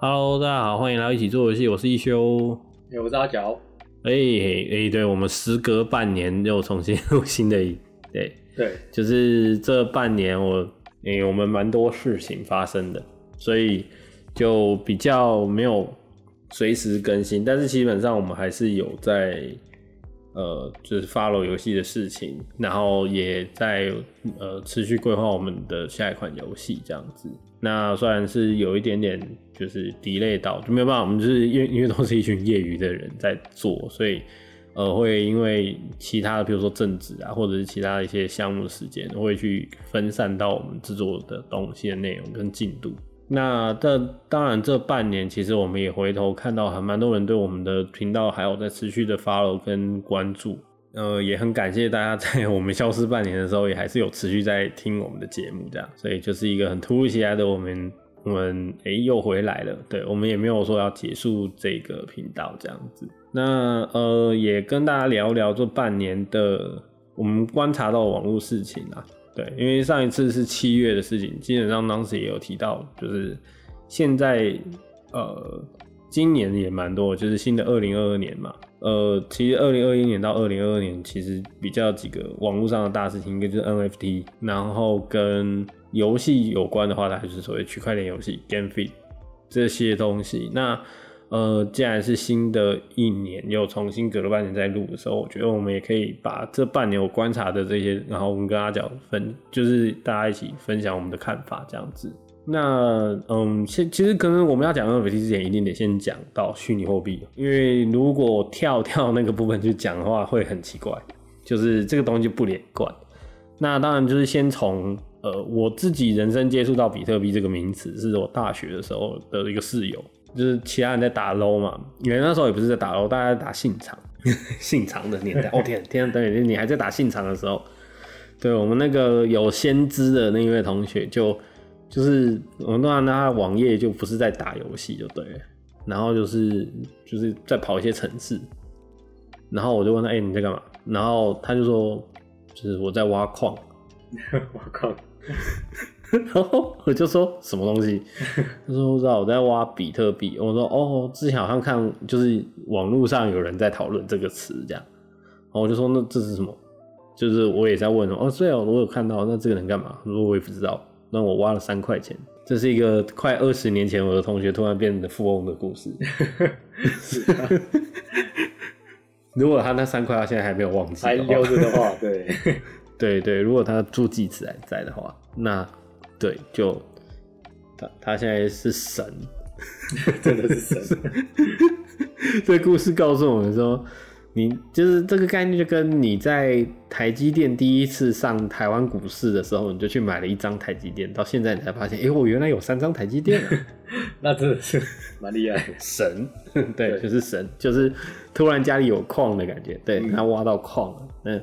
Hello，大家好，欢迎来到一起做游戏，我是一休。哎，我是阿角。哎哎，对，我们时隔半年又重新录新的一，对对，就是这半年我，哎，我们蛮多事情发生的，所以就比较没有随时更新，但是基本上我们还是有在。呃，就是 follow 游戏的事情，然后也在呃持续规划我们的下一款游戏这样子。那虽然是有一点点就是 delay 到，就没有办法，我们就是因为因为都是一群业余的人在做，所以呃会因为其他的，比如说政治啊，或者是其他的一些项目时间，会去分散到我们制作的东西的内容跟进度。那这当然，这半年其实我们也回头看到，还蛮多人对我们的频道还有在持续的 follow 跟关注，呃，也很感谢大家在我们消失半年的时候，也还是有持续在听我们的节目，这样，所以就是一个很突如其来的，我们我们哎又回来了，对我们也没有说要结束这个频道这样子，那呃也跟大家聊聊这半年的我们观察到网络事情啊。对，因为上一次是七月的事情，基本上当时也有提到，就是现在呃，今年也蛮多，就是新的二零二二年嘛，呃，其实二零二一年到二零二二年，其实比较几个网络上的大事情，一个就是 NFT，然后跟游戏有关的话，它就是所谓区块链游戏 GameFi 这些东西，那。呃，既然是新的一年又重新隔了半年再录的时候，我觉得我们也可以把这半年我观察的这些，然后我们跟阿角分，就是大家一起分享我们的看法这样子。那嗯，其其实可能我们要讲 NFT 之前，一定得先讲到虚拟货币，因为如果跳跳那个部分去讲的话，会很奇怪，就是这个东西不连贯。那当然就是先从呃我自己人生接触到比特币这个名词，是我大学的时候的一个室友。就是其他人在打 low 嘛，因为那时候也不是在打 low，大家在打信长，信长的年代。哦天，天等你你还在打信长的时候，对我们那个有先知的那一位同学，就就是我们当然他网页就不是在打游戏，就对了，然后就是就是在跑一些城市，然后我就问他，哎，你在干嘛？然后他就说，就是我在挖矿，挖矿。然后我就说什么东西？他说不知道我在挖比特币。我说哦，之前好像看就是网络上有人在讨论这个词这样。然后我就说那这是什么？就是我也在问哦，对哦，我有看到，那这个能干嘛？我说我也不知道。那我挖了三块钱，这是一个快二十年前我的同学突然变得富翁的故事。如果他那三块他现在还没有忘记，还留着的话，对对对，如果他助记词还在的话，那。对，就他他现在是神，真的是神。这故事告诉我们说，你就是这个概念，就跟你在台积电第一次上台湾股市的时候，你就去买了一张台积电，到现在你才发现，哎，我原来有三张台积电，那真的是蛮厉害，神。对，就是神，就是突然家里有矿的感觉，对他挖到矿了，嗯。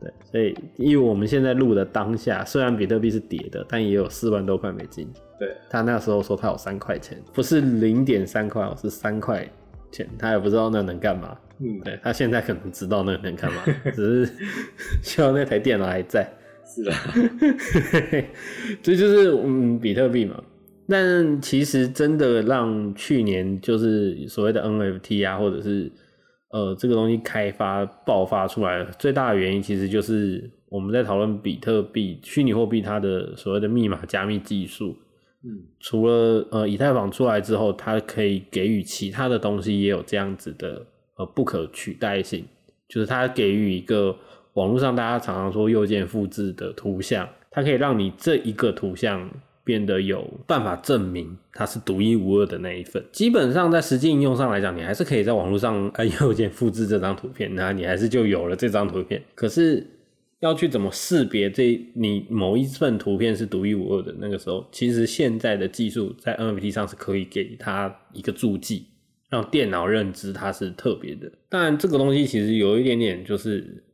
对，所以因为我们现在录的当下，虽然比特币是跌的，但也有四万多块美金。对他那时候说他有三块钱，不是零点三块，是三块钱，他也不知道那能干嘛。嗯，对他现在可能知道那能干嘛，只是 希望那台电脑还在。是啊，这就是嗯比特币嘛。但其实真的让去年就是所谓的 NFT 啊，或者是。呃，这个东西开发爆发出来最大的原因，其实就是我们在讨论比特币虚拟货币它的所谓的密码加密技术。嗯，除了呃以太坊出来之后，它可以给予其他的东西也有这样子的呃不可取代性，就是它给予一个网络上大家常常说右键复制的图像，它可以让你这一个图像。变得有办法证明它是独一无二的那一份。基本上在实际应用上来讲，你还是可以在网络上按右键复制这张图片，那你还是就有了这张图片。可是要去怎么识别这你某一份图片是独一无二的？那个时候，其实现在的技术在 NFT 上是可以给它一个注记，让电脑认知它是特别的。当然，这个东西其实有一点点就是。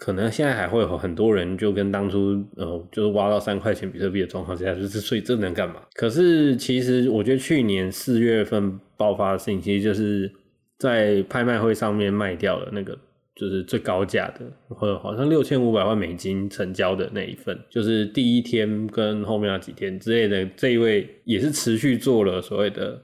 可能现在还会有很多人就跟当初呃，就是挖到三块钱比特币的状况之下，就是所以这能干嘛？可是其实我觉得去年四月份爆发的事情，其实就是在拍卖会上面卖掉了那个就是最高价的，或好像六千五百万美金成交的那一份，就是第一天跟后面那几天之类的，这一位也是持续做了所谓的。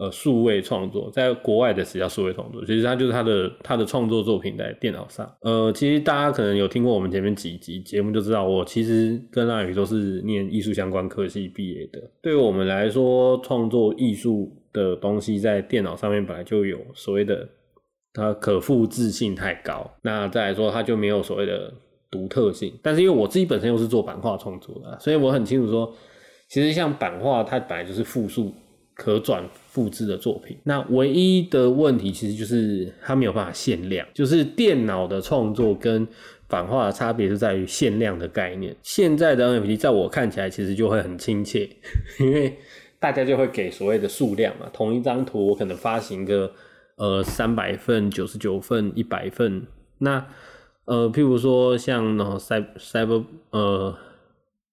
呃，数位创作在国外的词叫数位创作，其实它就是他的他的创作作品在电脑上。呃，其实大家可能有听过我们前面几集节目就知道，我其实跟阿宇都是念艺术相关科系毕业的。对于我们来说，创作艺术的东西在电脑上面本来就有所谓的它可复制性太高，那再来说它就没有所谓的独特性。但是因为我自己本身又是做版画创作的，所以我很清楚说，其实像版画它本来就是复数。可转复制的作品，那唯一的问题其实就是它没有办法限量。就是电脑的创作跟版画的差别是在于限量的概念。现在的 NFT 在我看起来其实就会很亲切，因为大家就会给所谓的数量嘛，同一张图我可能发行个呃三百份、九十九份、一百份。那呃，譬如说像那 cyber 呃。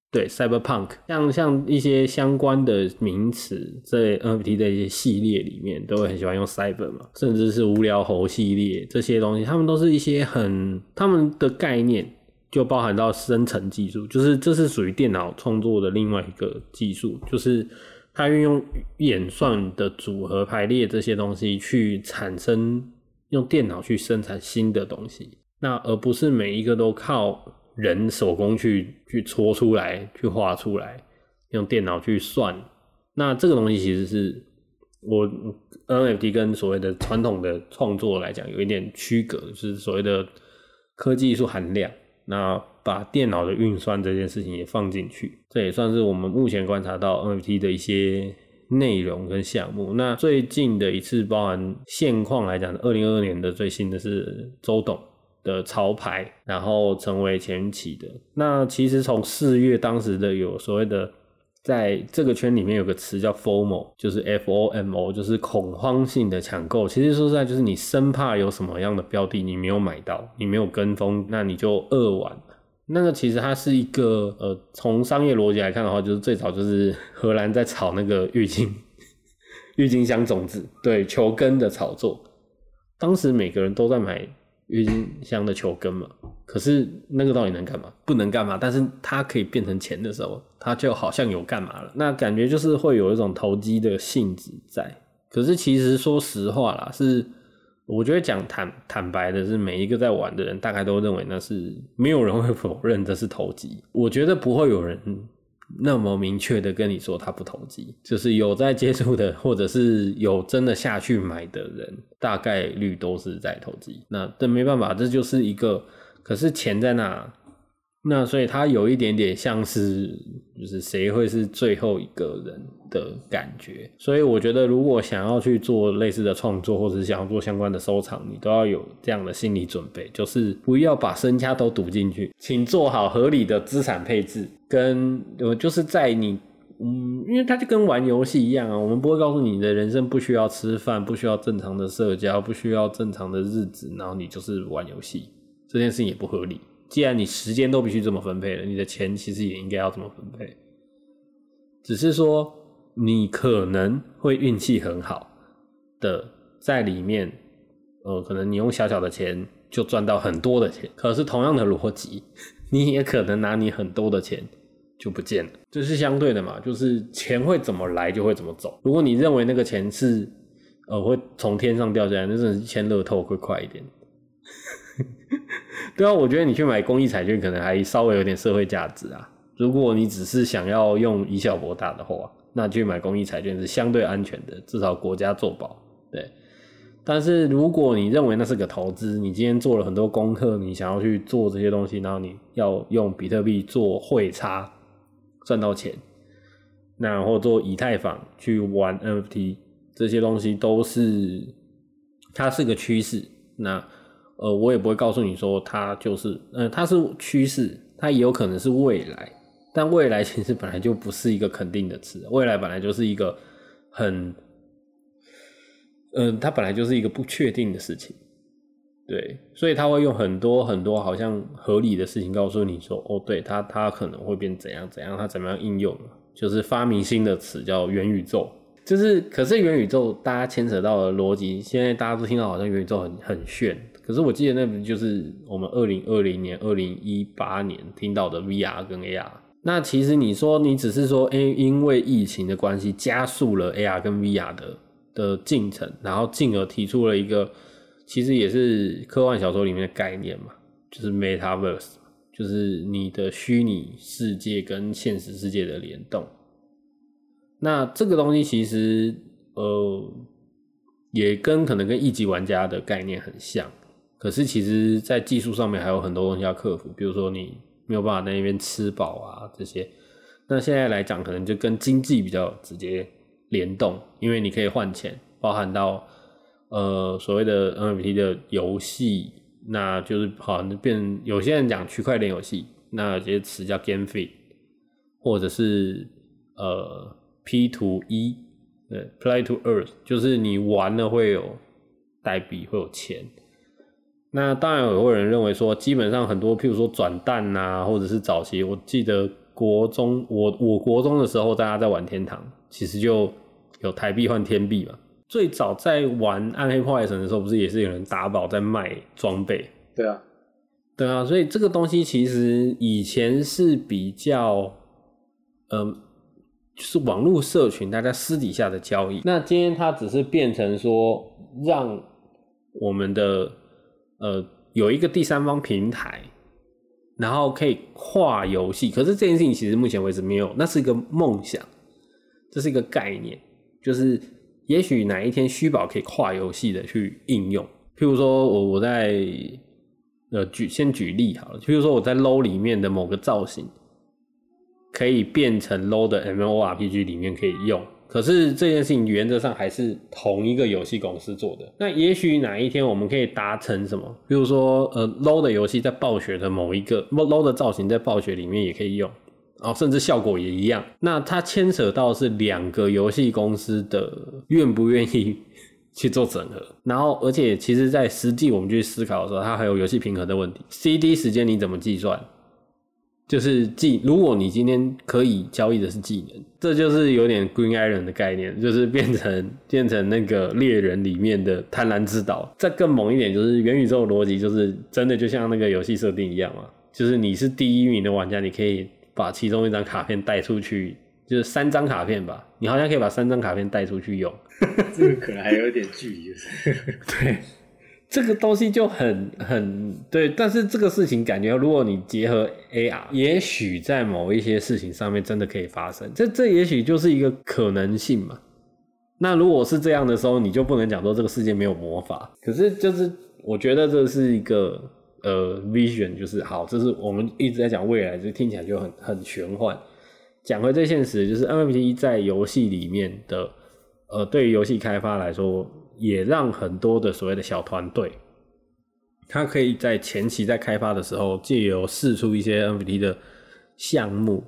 对，cyberpunk 像像一些相关的名词，在 NFT 的一些系列里面，都会很喜欢用 cyber 嘛，甚至是无聊猴系列这些东西，他们都是一些很他们的概念就包含到生成技术，就是这是属于电脑创作的另外一个技术，就是它运用演算的组合排列这些东西去产生用电脑去生产新的东西，那而不是每一个都靠。人手工去去搓出来，去画出来，用电脑去算。那这个东西其实是我 NFT 跟所谓的传统的创作来讲有一点区隔，就是所谓的科技艺术含量。那把电脑的运算这件事情也放进去，这也算是我们目前观察到 NFT 的一些内容跟项目。那最近的一次包含现况来讲，二零二二年的最新的是周董。的潮牌，然后成为前期的。那其实从四月当时的有所谓的，在这个圈里面有个词叫 FOMO，就是 F O M O，就是恐慌性的抢购。其实说实在，就是你生怕有什么样的标的你没有买到，你没有跟风，那你就扼腕。那个其实它是一个呃，从商业逻辑来看的话，就是最早就是荷兰在炒那个郁金郁金香种子，对球根的炒作，当时每个人都在买。郁金香的球根嘛，可是那个到底能干嘛？不能干嘛，但是它可以变成钱的时候，它就好像有干嘛了。那感觉就是会有一种投机的性质在。可是其实说实话啦，是我觉得讲坦坦白的是，每一个在玩的人大概都认为那是没有人会否认这是投机。我觉得不会有人。那么明确的跟你说他不投机，就是有在接触的，或者是有真的下去买的人，大概率都是在投机。那这没办法，这就是一个，可是钱在那。那所以它有一点点像是，就是谁会是最后一个人的感觉。所以我觉得，如果想要去做类似的创作，或者是想要做相关的收藏，你都要有这样的心理准备，就是不要把身家都赌进去，请做好合理的资产配置。跟呃，就是在你，嗯，因为它就跟玩游戏一样啊，我们不会告诉你的人生不需要吃饭，不需要正常的社交，不需要正常的日子，然后你就是玩游戏，这件事情也不合理。既然你时间都必须这么分配了，你的钱其实也应该要这么分配。只是说你可能会运气很好的在里面，呃，可能你用小小的钱就赚到很多的钱。可是同样的逻辑，你也可能拿你很多的钱就不见了。这是相对的嘛，就是钱会怎么来就会怎么走。如果你认为那个钱是呃会从天上掉下来，那真是签乐透会快一点。对啊，我觉得你去买公益彩券可能还稍微有点社会价值啊。如果你只是想要用以小博大的话，那去买公益彩券是相对安全的，至少国家做保。对，但是如果你认为那是个投资，你今天做了很多功课，你想要去做这些东西，然后你要用比特币做汇差赚到钱，那或做以太坊去玩 NFT 这些东西，都是它是个趋势。那呃，我也不会告诉你说它就是，嗯，它是趋势，它也有可能是未来，但未来其实本来就不是一个肯定的词，未来本来就是一个很，嗯，它本来就是一个不确定的事情，对，所以他会用很多很多好像合理的事情告诉你说，哦，对，它它可能会变怎样怎样，它怎么样应用，就是发明新的词叫元宇宙。就是可是元宇宙大家牵扯到的逻辑，现在大家都听到好像元宇宙很很炫，可是我记得那不就是我们二零二零年、二零一八年听到的 VR 跟 AR。那其实你说你只是说，哎、因为疫情的关系，加速了 AR 跟 VR 的的进程，然后进而提出了一个，其实也是科幻小说里面的概念嘛，就是 Metaverse，就是你的虚拟世界跟现实世界的联动。那这个东西其实，呃，也跟可能跟一级玩家的概念很像，可是其实在技术上面还有很多东西要克服，比如说你没有办法在那边吃饱啊这些。那现在来讲，可能就跟经济比较直接联动，因为你可以换钱，包含到呃所谓的 NFT 的游戏，那就是好像变有些人讲区块链游戏，那有些词叫 GameFi，或者是呃 P to E，对，Play to Earth，就是你玩了会有代币，会有钱。那当然有人认为说，基本上很多，譬如说转蛋啊，或者是早期，我记得国中，我我国中的时候，大家在玩天堂，其实就有台币换天币嘛。最早在玩暗黑破坏神的时候，不是也是有人打宝在卖装备？对啊，对啊，所以这个东西其实以前是比较，嗯、就是网络社群大家私底下的交易。那今天它只是变成说，让我们的呃有一个第三方平台，然后可以跨游戏。可是这件事情其实目前为止没有，那是一个梦想，这是一个概念，就是也许哪一天虚宝可以跨游戏的去应用。譬如说我我在呃举先举例好了，譬如说我在 low 里面的某个造型，可以变成 LO 的 MMORPG 里面可以用。可是这件事情原则上还是同一个游戏公司做的。那也许哪一天我们可以达成什么？比如说，呃，low 的游戏在暴雪的某一个 low 的造型在暴雪里面也可以用，哦，甚至效果也一样。那它牵扯到是两个游戏公司的愿不愿意去做整合，然后而且其实，在实际我们去思考的时候，它还有游戏平衡的问题。CD 时间你怎么计算？就是技，如果你今天可以交易的是技能，这就是有点 Green Iron 的概念，就是变成变成那个猎人里面的贪婪之岛。再更猛一点，就是元宇宙的逻辑，就是真的就像那个游戏设定一样嘛，就是你是第一名的玩家，你可以把其中一张卡片带出去，就是三张卡片吧，你好像可以把三张卡片带出去用。这个可能还有点距离，就是 对，这个东西就很很对，但是这个事情感觉，如果你结合 AR，也许在某一些事情上面真的可以发生，这这也许就是一个可能性嘛。那如果是这样的时候，你就不能讲说这个世界没有魔法。可是就是我觉得这是一个呃 vision，就是好，这是我们一直在讲未来，就听起来就很很玄幻。讲回最现实，就是 NFT 在游戏里面的。呃，对于游戏开发来说，也让很多的所谓的小团队，他可以在前期在开发的时候，借由试出一些 NFT 的项目，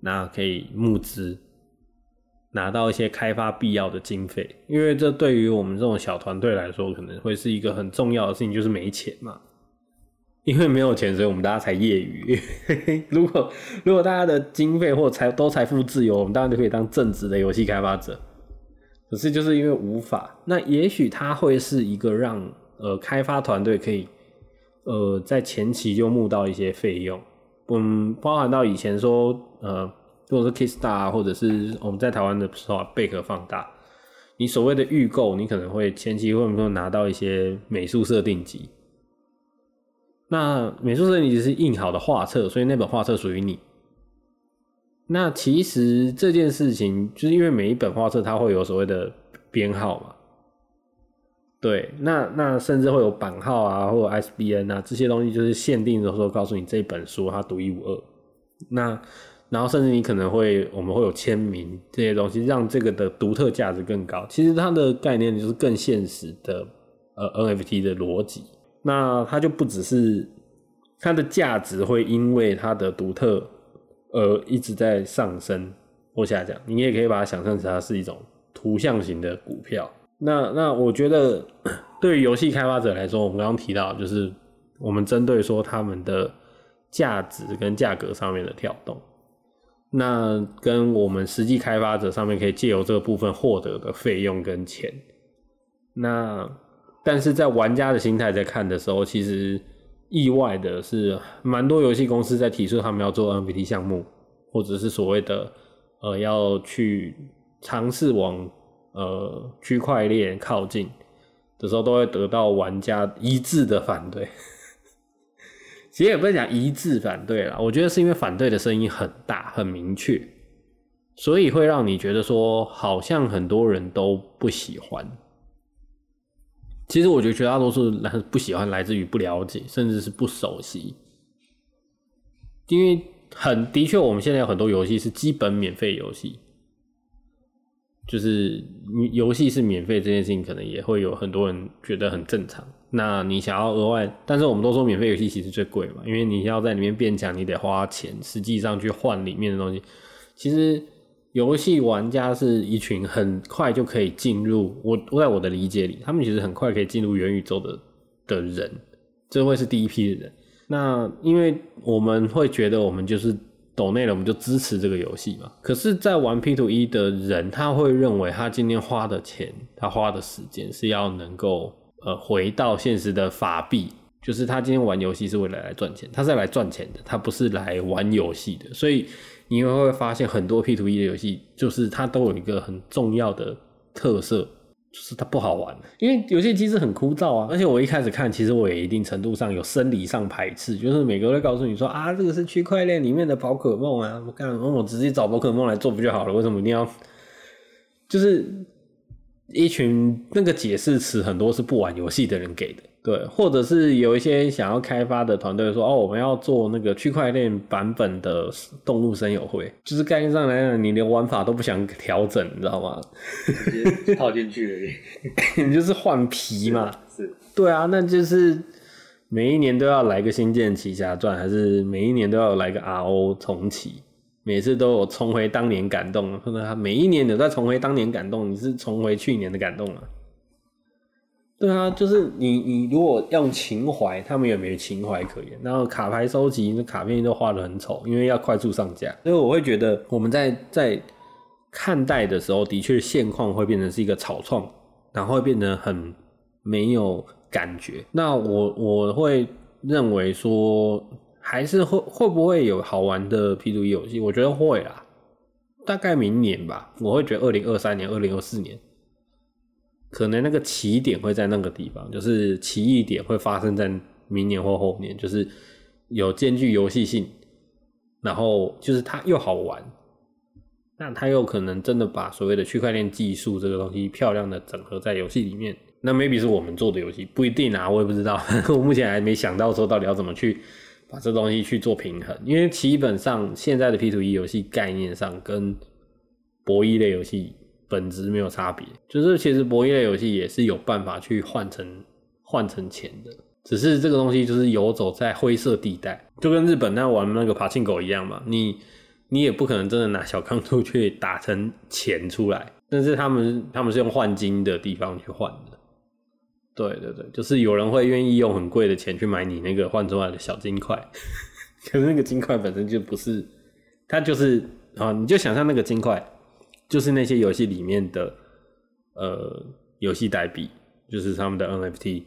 那可以募资，拿到一些开发必要的经费。因为这对于我们这种小团队来说，可能会是一个很重要的事情，就是没钱嘛。因为没有钱，所以我们大家才业余。如果如果大家的经费或财都财富自由，我们当然就可以当正职的游戏开发者。可是就是因为无法，那也许它会是一个让呃开发团队可以呃在前期就募到一些费用，嗯，包含到以前说呃，如果是 Kickstar 或者是我们在台湾的时候贝壳放大，你所谓的预购，你可能会前期会不会拿到一些美术设定集？那美术设定集是印好的画册，所以那本画册属于你。那其实这件事情，就是因为每一本画册它会有所谓的编号嘛，对，那那甚至会有版号啊，或者 SBN 啊这些东西，就是限定的时候告诉你这本书它独一无二。那然后甚至你可能会我们会有签名这些东西，让这个的独特价值更高。其实它的概念就是更现实的呃 NFT 的逻辑。那它就不只是它的价值会因为它的独特。呃，一直在上升或下降，你也可以把它想象成它是一种图像型的股票。那那我觉得，对于游戏开发者来说，我们刚刚提到，就是我们针对说他们的价值跟价格上面的跳动。那跟我们实际开发者上面可以借由这个部分获得的费用跟钱，那但是在玩家的心态在看的时候，其实意外的是，蛮多游戏公司在提出他们要做 NFT 项目，或者是所谓的呃要去尝试往呃区块链靠近的时候，都会得到玩家一致的反对。其实也不是讲一致反对啦，我觉得是因为反对的声音很大、很明确，所以会让你觉得说，好像很多人都不喜欢。其实我觉得绝大多数人不喜欢来自于不了解，甚至是不熟悉。因为很的确，我们现在有很多游戏是基本免费游戏，就是游戏是免费这件事情，可能也会有很多人觉得很正常。那你想要额外，但是我们都说免费游戏其实最贵嘛，因为你要在里面变强，你得花钱，实际上去换里面的东西。其实游戏玩家是一群很快就可以进入我，在我的理解里，他们其实很快可以进入元宇宙的的人，这会是第一批的人。那因为我们会觉得我们就是抖内了，我们就支持这个游戏嘛。可是，在玩 P to E 的人，他会认为他今天花的钱，他花的时间是要能够。呃，回到现实的法币，就是他今天玩游戏是为了来赚钱，他是来赚钱的，他不是来玩游戏的。所以你会发现很多 P to E 的游戏，就是它都有一个很重要的特色，就是它不好玩，因为游戏机制很枯燥啊。而且我一开始看，其实我也一定程度上有生理上排斥，就是每个都告诉你说啊，这个是区块链里面的宝可梦啊，我干，我直接找宝可梦来做不就好了？为什么一定要？就是。一群那个解释词很多是不玩游戏的人给的，对，或者是有一些想要开发的团队说，哦，我们要做那个区块链版本的动物森友会，就是概念上来讲，你连玩法都不想调整，你知道吗？直接套进去而已，你就是换皮嘛。是，对啊，那就是每一年都要来个《仙剑奇侠传》，还是每一年都要来个 RO 重启？每次都有重回当年感动，或者他每一年都在重回当年感动，你是重回去年的感动啊？对啊，就是你你如果用情怀，他们也没情怀可言。然后卡牌收集，那卡片都画的很丑，因为要快速上架。所以我会觉得我们在在看待的时候，的确现况会变成是一个草创，然后会变得很没有感觉。那我我会认为说。还是会会不会有好玩的 P to E 游戏？我觉得会啦，大概明年吧。我会觉得二零二三年、二零二四年，可能那个起点会在那个地方，就是奇异点会发生在明年或后年，就是有兼具游戏性，然后就是它又好玩，那它又可能真的把所谓的区块链技术这个东西漂亮的整合在游戏里面。那 maybe 是我们做的游戏，不一定啊，我也不知道，我目前还没想到说到底要怎么去。把这东西去做平衡，因为基本上现在的 P to E 游戏概念上跟博弈类游戏本质没有差别，就是其实博弈类游戏也是有办法去换成换成钱的，只是这个东西就是游走在灰色地带，就跟日本那玩那个爬进狗一样嘛，你你也不可能真的拿小钢珠去打成钱出来，但是他们他们是用换金的地方去换的。对对对，就是有人会愿意用很贵的钱去买你那个换出来的小金块，可是那个金块本身就不是，它就是啊，你就想象那个金块就是那些游戏里面的呃游戏代币，就是他们的 NFT，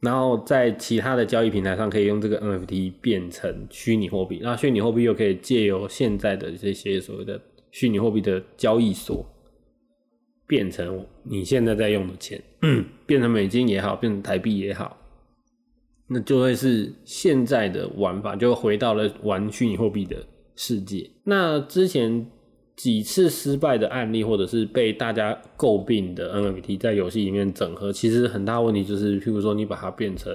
然后在其他的交易平台上可以用这个 NFT 变成虚拟货币，那虚拟货币又可以借由现在的这些所谓的虚拟货币的交易所。变成你现在在用的钱，变成美金也好，变成台币也好，那就会是现在的玩法，就回到了玩虚拟货币的世界。那之前几次失败的案例，或者是被大家诟病的 NFT 在游戏里面整合，其实很大问题就是，譬如说你把它变成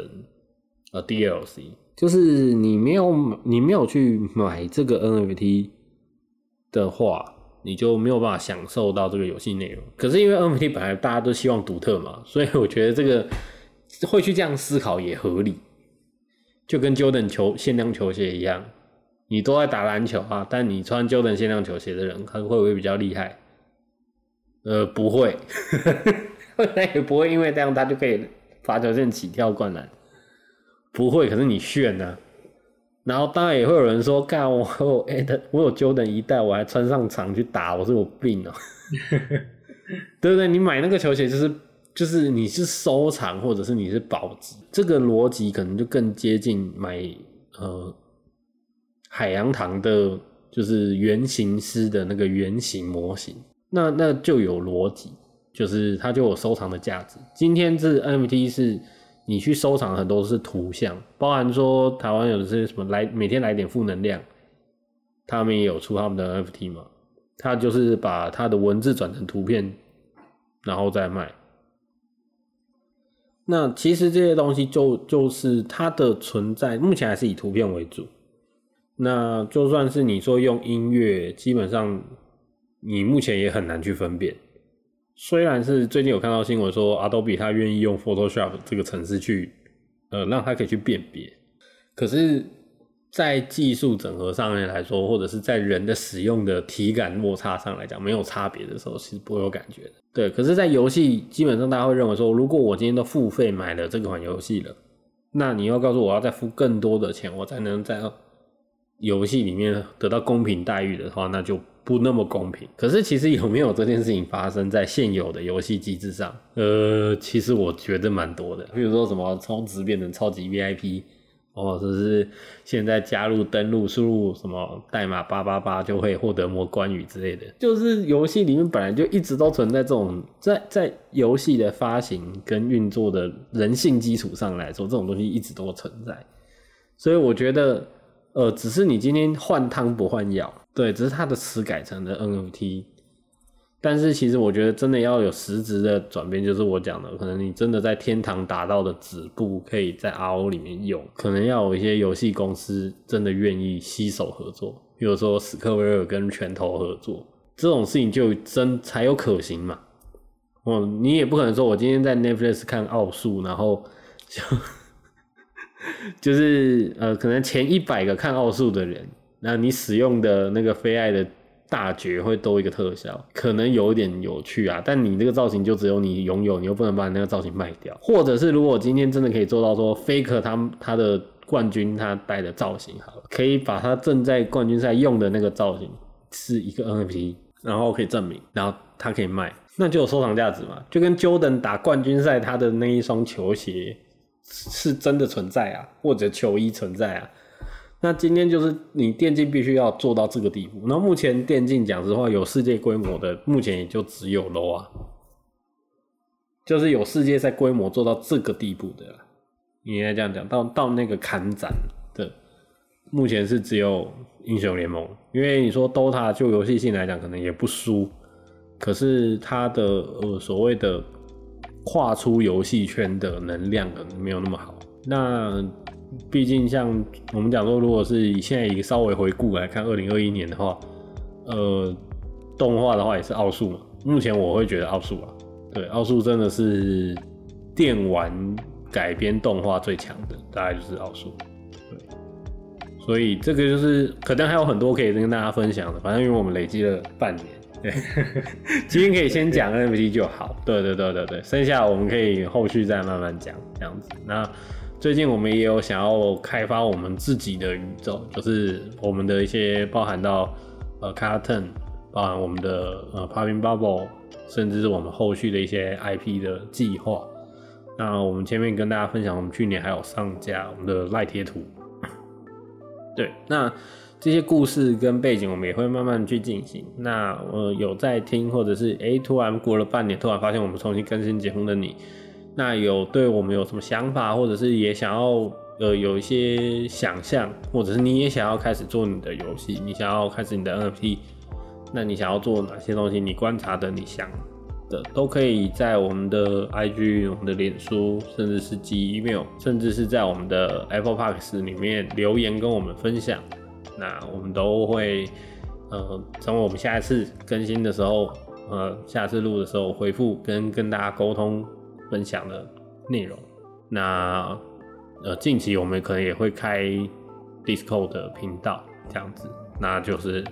呃 DLC，就是你没有你没有去买这个 NFT 的话。你就没有办法享受到这个游戏内容。可是因为 NFT 本来大家都希望独特嘛，所以我觉得这个会去这样思考也合理。就跟 Jordan 球限量球鞋一样，你都在打篮球啊，但你穿 Jordan 限量球鞋的人，他会不会比较厉害？呃，不会，那也不会因为这样他就可以罚球线起跳灌篮，不会。可是你炫呢？然后当然也会有人说，干我有哎的，我有 Jordan 一代，我还穿上场去打，我是有病哦、对不对？你买那个球鞋就是就是你是收藏，或者是你是保值，这个逻辑可能就更接近买呃海洋堂的，就是原型师的那个原型模型，那那就有逻辑，就是它就有收藏的价值。今天这 NFT 是你去收藏很多是图像，包含说台湾有的是什么来每天来点负能量，他们也有出他们的 NFT 嘛，他就是把他的文字转成图片，然后再卖。那其实这些东西就就是它的存在，目前还是以图片为主。那就算是你说用音乐，基本上你目前也很难去分辨。虽然是最近有看到新闻说，Adobe 它愿意用 Photoshop 这个程式去，呃，让它可以去辨别，可是，在技术整合上面来说，或者是在人的使用的体感落差上来讲，没有差别的时候，其实不会有感觉的。对，可是，在游戏基本上大家会认为说，如果我今天都付费买了这款游戏了，那你要告诉我要再付更多的钱，我才能在游戏里面得到公平待遇的话，那就不那么公平。可是其实有没有这件事情发生在现有的游戏机制上？呃，其实我觉得蛮多的。比如说什么充值变成超级 VIP，或者是现在加入登录输入什么代码八八八就会获得魔关羽之类的。就是游戏里面本来就一直都存在这种，在在游戏的发行跟运作的人性基础上来说，这种东西一直都存在。所以我觉得。呃，只是你今天换汤不换药，对，只是它的词改成了 NFT，但是其实我觉得真的要有实质的转变，就是我讲的，可能你真的在天堂达到的止步，可以在 RO 里面用，可能要有一些游戏公司真的愿意携手合作，比如说史克威尔跟拳头合作，这种事情就真才有可行嘛。哦，你也不可能说我今天在 Netflix 看奥数，然后就。就是呃，可能前一百个看奥数的人，那你使用的那个非爱的大绝会多一个特效，可能有一点有趣啊。但你这个造型就只有你拥有，你又不能把你那个造型卖掉。或者是如果今天真的可以做到说，Faker 他他的冠军他戴的造型好了，可以把他正在冠军赛用的那个造型是一个 NFT，然后可以证明，然后他可以卖，那就有收藏价值嘛。就跟 Jordan 打冠军赛他的那一双球鞋。是真的存在啊，或者球衣存在啊。那今天就是你电竞必须要做到这个地步。那目前电竞讲实话有世界规模的，目前也就只有 low 啊，就是有世界赛规模做到这个地步的。你应该这样讲，到到那个砍斩的，目前是只有英雄联盟。因为你说 DOTA 就游戏性来讲，可能也不输，可是它的呃所谓的。跨出游戏圈的能量可能没有那么好。那毕竟像我们讲说，如果是以现在一个稍微回顾来看，二零二一年的话，呃，动画的话也是奥数嘛。目前我会觉得奥数啊，对，奥数真的是电玩改编动画最强的，大概就是奥数。对，所以这个就是可能还有很多可以跟大家分享的。反正因为我们累积了半年。对，今天可以先讲 NFT 就好。对对对对对，剩下我们可以后续再慢慢讲这样子。那最近我们也有想要开发我们自己的宇宙，就是我们的一些包含到呃 Carton，包含我们的呃 Popping Bubble，甚至是我们后续的一些 IP 的计划。那我们前面跟大家分享，我们去年还有上架我们的赖贴图。对，那。这些故事跟背景，我们也会慢慢去进行。那呃，有在听，或者是哎，突然过了半年，突然发现我们重新更新节目的你，那有对我们有什么想法，或者是也想要呃有一些想象，或者是你也想要开始做你的游戏，你想要开始你的 NFT，那你想要做哪些东西？你观察的、你想的，都可以在我们的 IG、我们的脸书，甚至是寄 email，甚至是在我们的 Apple Parks 里面留言跟我们分享。那我们都会，呃，等我们下一次更新的时候，呃，下次录的时候回复跟跟大家沟通分享的内容。那呃，近期我们可能也会开 Discord 的频道，这样子。那就是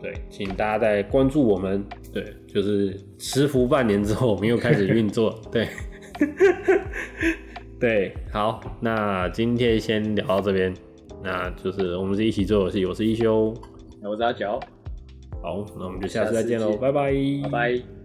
对，请大家再关注我们。对，就是持服半年之后，我们又开始运作。对，对，好，那今天先聊到这边。那就是我们是一起做游戏，我是一休。我是阿乔，好，那我们就下次再见喽，拜拜，拜拜。